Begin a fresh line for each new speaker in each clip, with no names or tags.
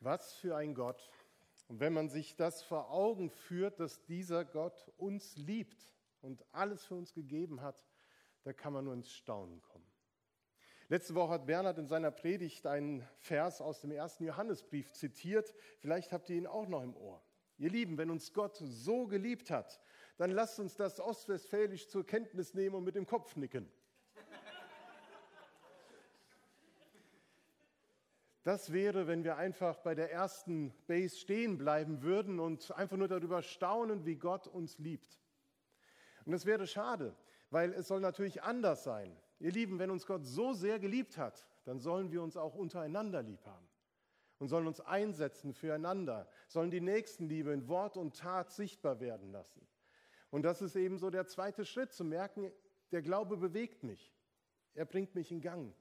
Was für ein Gott. Und wenn man sich das vor Augen führt, dass dieser Gott uns liebt und alles für uns gegeben hat, da kann man nur ins Staunen kommen. Letzte Woche hat Bernhard in seiner Predigt einen Vers aus dem ersten Johannesbrief zitiert. Vielleicht habt ihr ihn auch noch im Ohr. Ihr Lieben, wenn uns Gott so geliebt hat, dann lasst uns das ostwestfälisch zur Kenntnis nehmen und mit dem Kopf nicken. Das wäre, wenn wir einfach bei der ersten Base stehen bleiben würden und einfach nur darüber staunen, wie Gott uns liebt. Und das wäre schade, weil es soll natürlich anders sein. Ihr Lieben, wenn uns Gott so sehr geliebt hat, dann sollen wir uns auch untereinander lieb haben und sollen uns einsetzen füreinander, sollen die Nächstenliebe in Wort und Tat sichtbar werden lassen. Und das ist eben so der zweite Schritt, zu merken, der Glaube bewegt mich. Er bringt mich in Gang.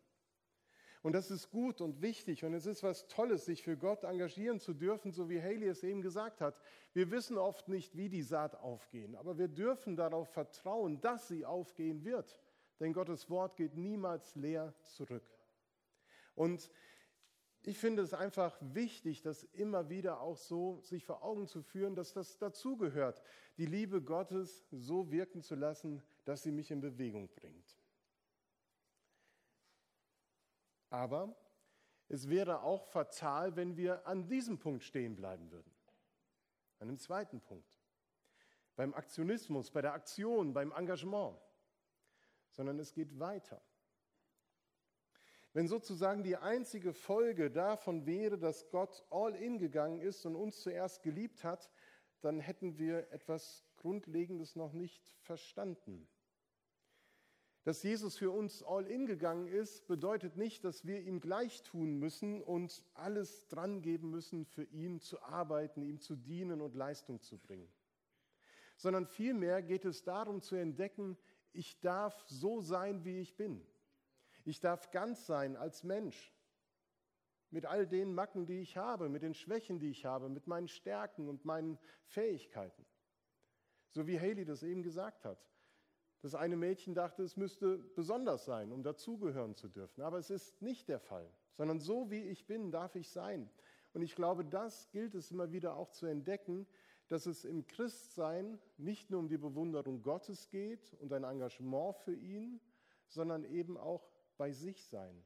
Und das ist gut und wichtig und es ist was Tolles, sich für Gott engagieren zu dürfen, so wie Haley es eben gesagt hat. Wir wissen oft nicht, wie die Saat aufgehen, aber wir dürfen darauf vertrauen, dass sie aufgehen wird. Denn Gottes Wort geht niemals leer zurück. Und ich finde es einfach wichtig, das immer wieder auch so sich vor Augen zu führen, dass das dazugehört, die Liebe Gottes so wirken zu lassen, dass sie mich in Bewegung bringt. Aber es wäre auch fatal, wenn wir an diesem Punkt stehen bleiben würden. An dem zweiten Punkt. Beim Aktionismus, bei der Aktion, beim Engagement. Sondern es geht weiter. Wenn sozusagen die einzige Folge davon wäre, dass Gott all in gegangen ist und uns zuerst geliebt hat, dann hätten wir etwas Grundlegendes noch nicht verstanden. Dass Jesus für uns all in gegangen ist, bedeutet nicht, dass wir ihm gleich tun müssen und alles dran geben müssen, für ihn zu arbeiten, ihm zu dienen und Leistung zu bringen. Sondern vielmehr geht es darum zu entdecken, ich darf so sein, wie ich bin. Ich darf ganz sein als Mensch. Mit all den Macken, die ich habe, mit den Schwächen, die ich habe, mit meinen Stärken und meinen Fähigkeiten. So wie Haley das eben gesagt hat. Das eine Mädchen dachte, es müsste besonders sein, um dazugehören zu dürfen. Aber es ist nicht der Fall, sondern so wie ich bin, darf ich sein. Und ich glaube, das gilt es immer wieder auch zu entdecken, dass es im Christsein nicht nur um die Bewunderung Gottes geht und ein Engagement für ihn, sondern eben auch bei sich sein,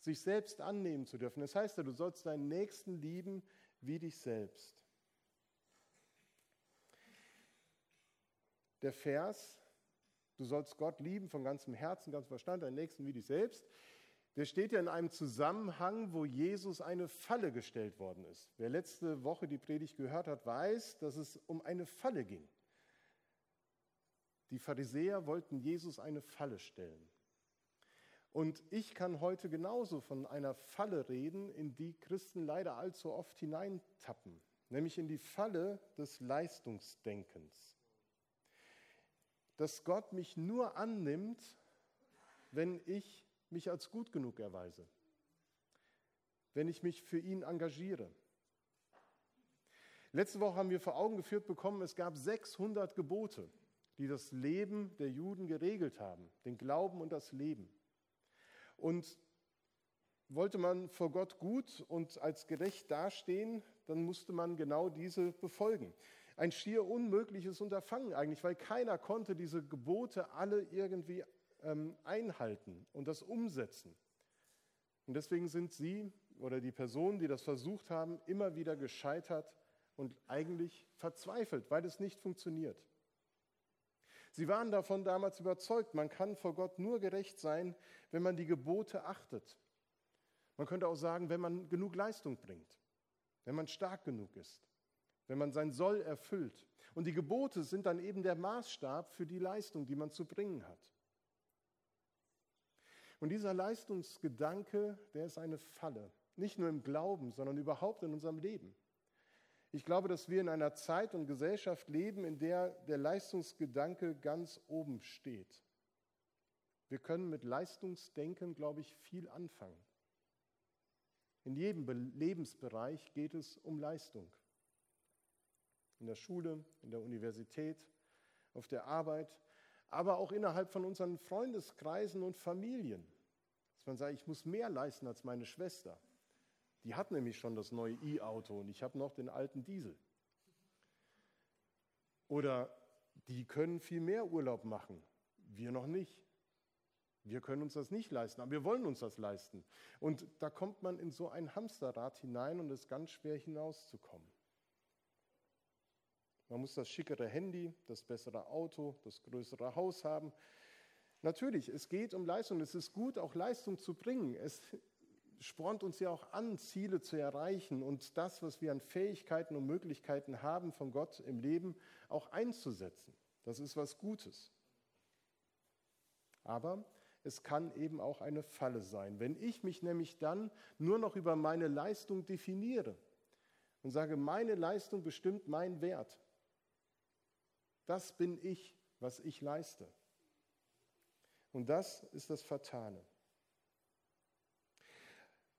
sich selbst annehmen zu dürfen. Das heißt ja, du sollst deinen Nächsten lieben wie dich selbst. Der Vers du sollst Gott lieben von ganzem Herzen, ganzem Verstand, deinen Nächsten wie dich selbst, der steht ja in einem Zusammenhang, wo Jesus eine Falle gestellt worden ist. Wer letzte Woche die Predigt gehört hat, weiß, dass es um eine Falle ging. Die Pharisäer wollten Jesus eine Falle stellen. Und ich kann heute genauso von einer Falle reden, in die Christen leider allzu oft hineintappen, nämlich in die Falle des Leistungsdenkens dass Gott mich nur annimmt, wenn ich mich als gut genug erweise, wenn ich mich für ihn engagiere. Letzte Woche haben wir vor Augen geführt bekommen, es gab 600 Gebote, die das Leben der Juden geregelt haben, den Glauben und das Leben. Und wollte man vor Gott gut und als gerecht dastehen, dann musste man genau diese befolgen ein schier unmögliches Unterfangen eigentlich, weil keiner konnte diese Gebote alle irgendwie ähm, einhalten und das umsetzen. Und deswegen sind sie oder die Personen, die das versucht haben, immer wieder gescheitert und eigentlich verzweifelt, weil es nicht funktioniert. Sie waren davon damals überzeugt, man kann vor Gott nur gerecht sein, wenn man die Gebote achtet. Man könnte auch sagen, wenn man genug Leistung bringt, wenn man stark genug ist wenn man sein Soll erfüllt. Und die Gebote sind dann eben der Maßstab für die Leistung, die man zu bringen hat. Und dieser Leistungsgedanke, der ist eine Falle. Nicht nur im Glauben, sondern überhaupt in unserem Leben. Ich glaube, dass wir in einer Zeit und Gesellschaft leben, in der der Leistungsgedanke ganz oben steht. Wir können mit Leistungsdenken, glaube ich, viel anfangen. In jedem Lebensbereich geht es um Leistung in der Schule, in der Universität, auf der Arbeit, aber auch innerhalb von unseren Freundeskreisen und Familien. Dass man sagt, ich muss mehr leisten als meine Schwester Die hat nämlich schon das neue E-Auto und ich habe noch den alten Diesel. Oder die können viel mehr Urlaub machen, wir noch nicht. Wir können uns das nicht leisten, aber wir wollen uns das leisten. Und da kommt man in so ein Hamsterrad hinein und es ist ganz schwer hinauszukommen. Man muss das schickere Handy, das bessere Auto, das größere Haus haben. Natürlich, es geht um Leistung. Es ist gut, auch Leistung zu bringen. Es spornt uns ja auch an, Ziele zu erreichen und das, was wir an Fähigkeiten und Möglichkeiten haben von Gott im Leben, auch einzusetzen. Das ist was Gutes. Aber es kann eben auch eine Falle sein. Wenn ich mich nämlich dann nur noch über meine Leistung definiere und sage, meine Leistung bestimmt meinen Wert, das bin ich, was ich leiste. Und das ist das Fatale.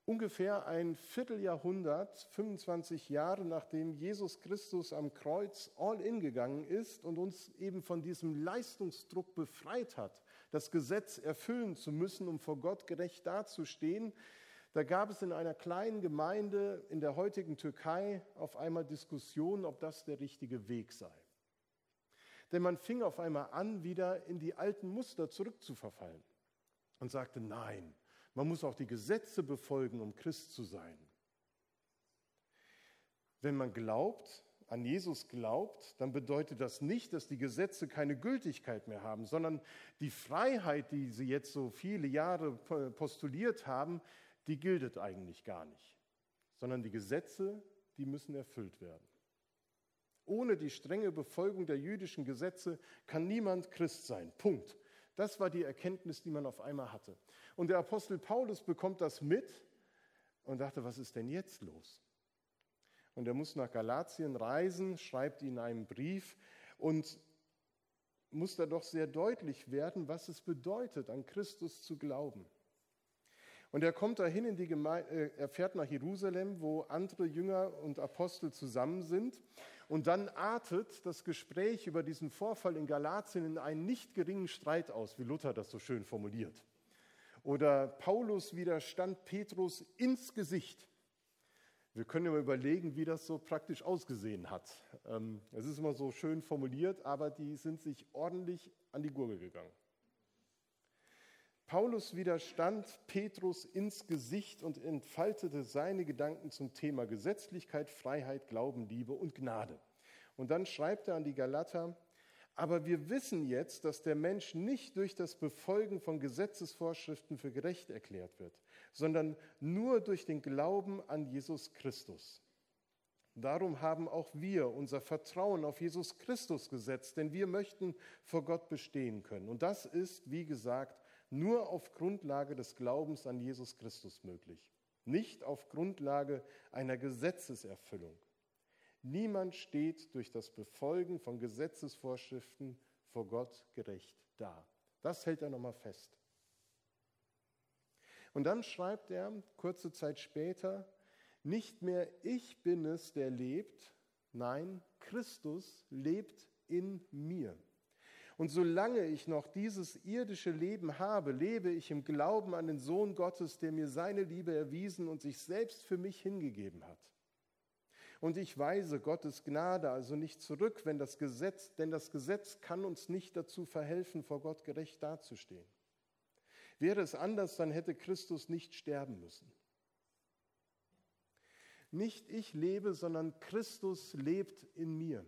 Ungefähr ein Vierteljahrhundert, 25 Jahre nachdem Jesus Christus am Kreuz all in gegangen ist und uns eben von diesem Leistungsdruck befreit hat, das Gesetz erfüllen zu müssen, um vor Gott gerecht dazustehen, da gab es in einer kleinen Gemeinde in der heutigen Türkei auf einmal Diskussionen, ob das der richtige Weg sei. Denn man fing auf einmal an, wieder in die alten Muster zurückzuverfallen und sagte, nein, man muss auch die Gesetze befolgen, um Christ zu sein. Wenn man glaubt, an Jesus glaubt, dann bedeutet das nicht, dass die Gesetze keine Gültigkeit mehr haben, sondern die Freiheit, die sie jetzt so viele Jahre postuliert haben, die gilt eigentlich gar nicht, sondern die Gesetze, die müssen erfüllt werden. Ohne die strenge Befolgung der jüdischen Gesetze kann niemand Christ sein. Punkt. Das war die Erkenntnis, die man auf einmal hatte. Und der Apostel Paulus bekommt das mit und dachte, was ist denn jetzt los? Und er muss nach Galatien reisen, schreibt ihnen einen Brief und muss da doch sehr deutlich werden, was es bedeutet, an Christus zu glauben. Und er kommt dahin in die Gemeinde, äh, er fährt nach Jerusalem, wo andere Jünger und Apostel zusammen sind. Und dann artet das Gespräch über diesen Vorfall in Galatien in einen nicht geringen Streit aus, wie Luther das so schön formuliert. Oder Paulus widerstand Petrus ins Gesicht. Wir können ja mal überlegen, wie das so praktisch ausgesehen hat. Ähm, es ist immer so schön formuliert, aber die sind sich ordentlich an die Gurgel gegangen. Paulus widerstand Petrus ins Gesicht und entfaltete seine Gedanken zum Thema Gesetzlichkeit, Freiheit, Glauben, Liebe und Gnade. Und dann schreibt er an die Galater, aber wir wissen jetzt, dass der Mensch nicht durch das Befolgen von Gesetzesvorschriften für gerecht erklärt wird, sondern nur durch den Glauben an Jesus Christus. Darum haben auch wir unser Vertrauen auf Jesus Christus gesetzt, denn wir möchten vor Gott bestehen können. Und das ist, wie gesagt, nur auf Grundlage des Glaubens an Jesus Christus möglich, nicht auf Grundlage einer Gesetzeserfüllung. Niemand steht durch das Befolgen von Gesetzesvorschriften vor Gott gerecht da. Das hält er nochmal fest. Und dann schreibt er kurze Zeit später, nicht mehr ich bin es, der lebt, nein, Christus lebt in mir. Und solange ich noch dieses irdische Leben habe, lebe ich im Glauben an den Sohn Gottes, der mir seine Liebe erwiesen und sich selbst für mich hingegeben hat. Und ich weise Gottes Gnade also nicht zurück, wenn das Gesetz, denn das Gesetz kann uns nicht dazu verhelfen, vor Gott gerecht dazustehen. Wäre es anders, dann hätte Christus nicht sterben müssen. Nicht ich lebe, sondern Christus lebt in mir.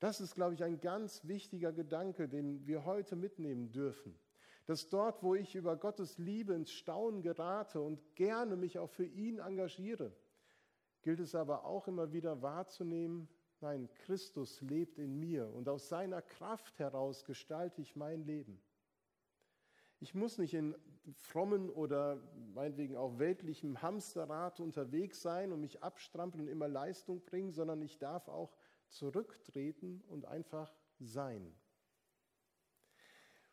Das ist, glaube ich, ein ganz wichtiger Gedanke, den wir heute mitnehmen dürfen. Dass dort, wo ich über Gottes Liebe ins Staunen gerate und gerne mich auch für ihn engagiere, gilt es aber auch immer wieder wahrzunehmen, nein, Christus lebt in mir und aus seiner Kraft heraus gestalte ich mein Leben. Ich muss nicht in frommen oder meinetwegen auch weltlichem Hamsterrad unterwegs sein und mich abstrampeln und immer Leistung bringen, sondern ich darf auch zurücktreten und einfach sein.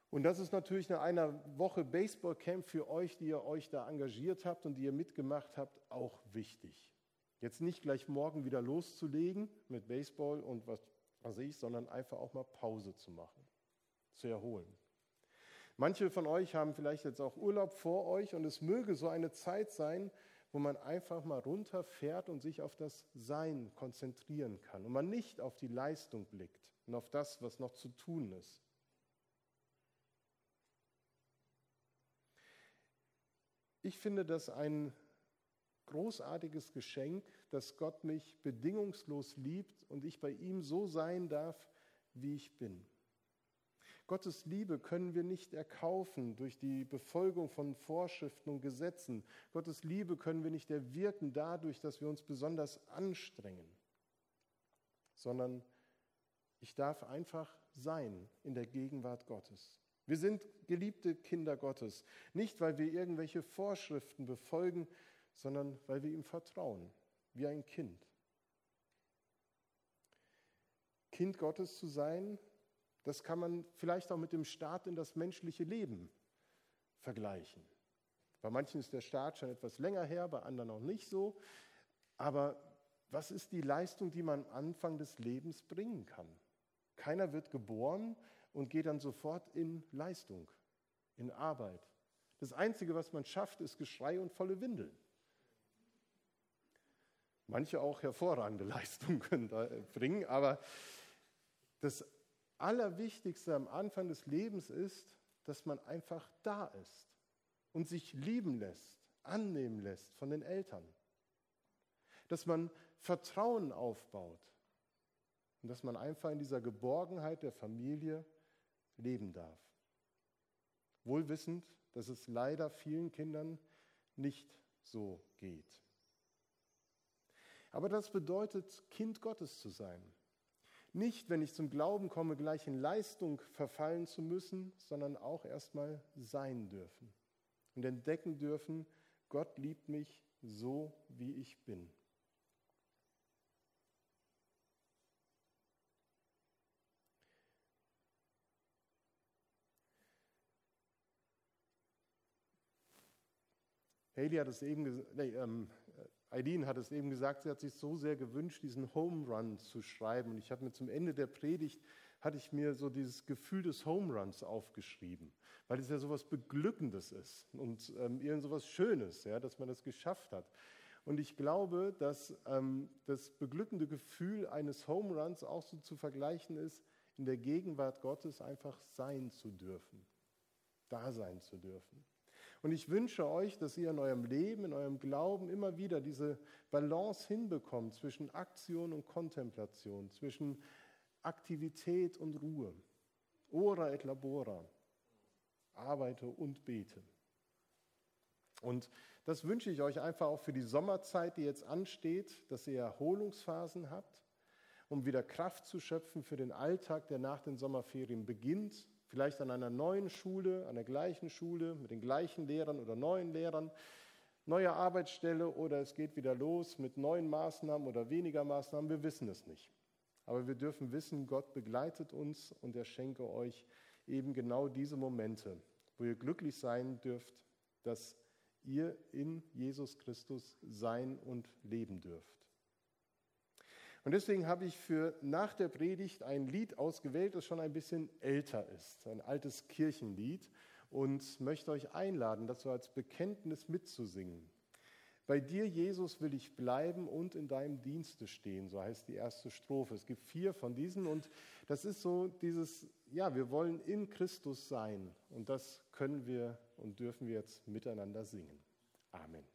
Und das ist natürlich nach einer Woche Baseballcamp für euch, die ihr euch da engagiert habt und die ihr mitgemacht habt, auch wichtig. Jetzt nicht gleich morgen wieder loszulegen mit Baseball und was weiß ich, sondern einfach auch mal Pause zu machen, zu erholen. Manche von euch haben vielleicht jetzt auch Urlaub vor euch und es möge so eine Zeit sein, wo man einfach mal runterfährt und sich auf das Sein konzentrieren kann und man nicht auf die Leistung blickt und auf das, was noch zu tun ist. Ich finde das ein großartiges Geschenk, dass Gott mich bedingungslos liebt und ich bei ihm so sein darf, wie ich bin. Gottes Liebe können wir nicht erkaufen durch die Befolgung von Vorschriften und Gesetzen. Gottes Liebe können wir nicht erwirken dadurch, dass wir uns besonders anstrengen, sondern ich darf einfach sein in der Gegenwart Gottes. Wir sind geliebte Kinder Gottes, nicht weil wir irgendwelche Vorschriften befolgen, sondern weil wir ihm vertrauen, wie ein Kind. Kind Gottes zu sein das kann man vielleicht auch mit dem Start in das menschliche Leben vergleichen. Bei manchen ist der Start schon etwas länger her, bei anderen auch nicht so. Aber was ist die Leistung, die man am Anfang des Lebens bringen kann? Keiner wird geboren und geht dann sofort in Leistung, in Arbeit. Das Einzige, was man schafft, ist Geschrei und volle Windeln. Manche auch hervorragende Leistungen können da bringen, aber das Allerwichtigste am Anfang des Lebens ist, dass man einfach da ist und sich lieben lässt, annehmen lässt von den Eltern. Dass man Vertrauen aufbaut und dass man einfach in dieser Geborgenheit der Familie leben darf. Wohl wissend, dass es leider vielen Kindern nicht so geht. Aber das bedeutet, Kind Gottes zu sein. Nicht, wenn ich zum Glauben komme, gleich in Leistung verfallen zu müssen, sondern auch erstmal sein dürfen und entdecken dürfen, Gott liebt mich so, wie ich bin. Haley hat es eben, nee, ähm, Eileen hat es eben gesagt, sie hat sich so sehr gewünscht, diesen Home Run zu schreiben. Und ich habe mir zum Ende der Predigt, hatte ich mir so dieses Gefühl des Home Runs aufgeschrieben, weil es ja so etwas Beglückendes ist und ähm, irgend so etwas Schönes, ja, dass man das geschafft hat. Und ich glaube, dass ähm, das beglückende Gefühl eines Home Runs auch so zu vergleichen ist, in der Gegenwart Gottes einfach sein zu dürfen, da sein zu dürfen. Und ich wünsche euch, dass ihr in eurem Leben, in eurem Glauben immer wieder diese Balance hinbekommt zwischen Aktion und Kontemplation, zwischen Aktivität und Ruhe. Ora et labora. Arbeite und bete. Und das wünsche ich euch einfach auch für die Sommerzeit, die jetzt ansteht, dass ihr Erholungsphasen habt, um wieder Kraft zu schöpfen für den Alltag, der nach den Sommerferien beginnt vielleicht an einer neuen Schule, an der gleichen Schule, mit den gleichen Lehrern oder neuen Lehrern, neue Arbeitsstelle oder es geht wieder los mit neuen Maßnahmen oder weniger Maßnahmen. Wir wissen es nicht. Aber wir dürfen wissen, Gott begleitet uns und er schenke euch eben genau diese Momente, wo ihr glücklich sein dürft, dass ihr in Jesus Christus sein und leben dürft. Und deswegen habe ich für nach der Predigt ein Lied ausgewählt, das schon ein bisschen älter ist, ein altes Kirchenlied und möchte euch einladen, so als Bekenntnis mitzusingen. Bei dir, Jesus, will ich bleiben und in deinem Dienste stehen, so heißt die erste Strophe. Es gibt vier von diesen und das ist so dieses, ja, wir wollen in Christus sein und das können wir und dürfen wir jetzt miteinander singen. Amen.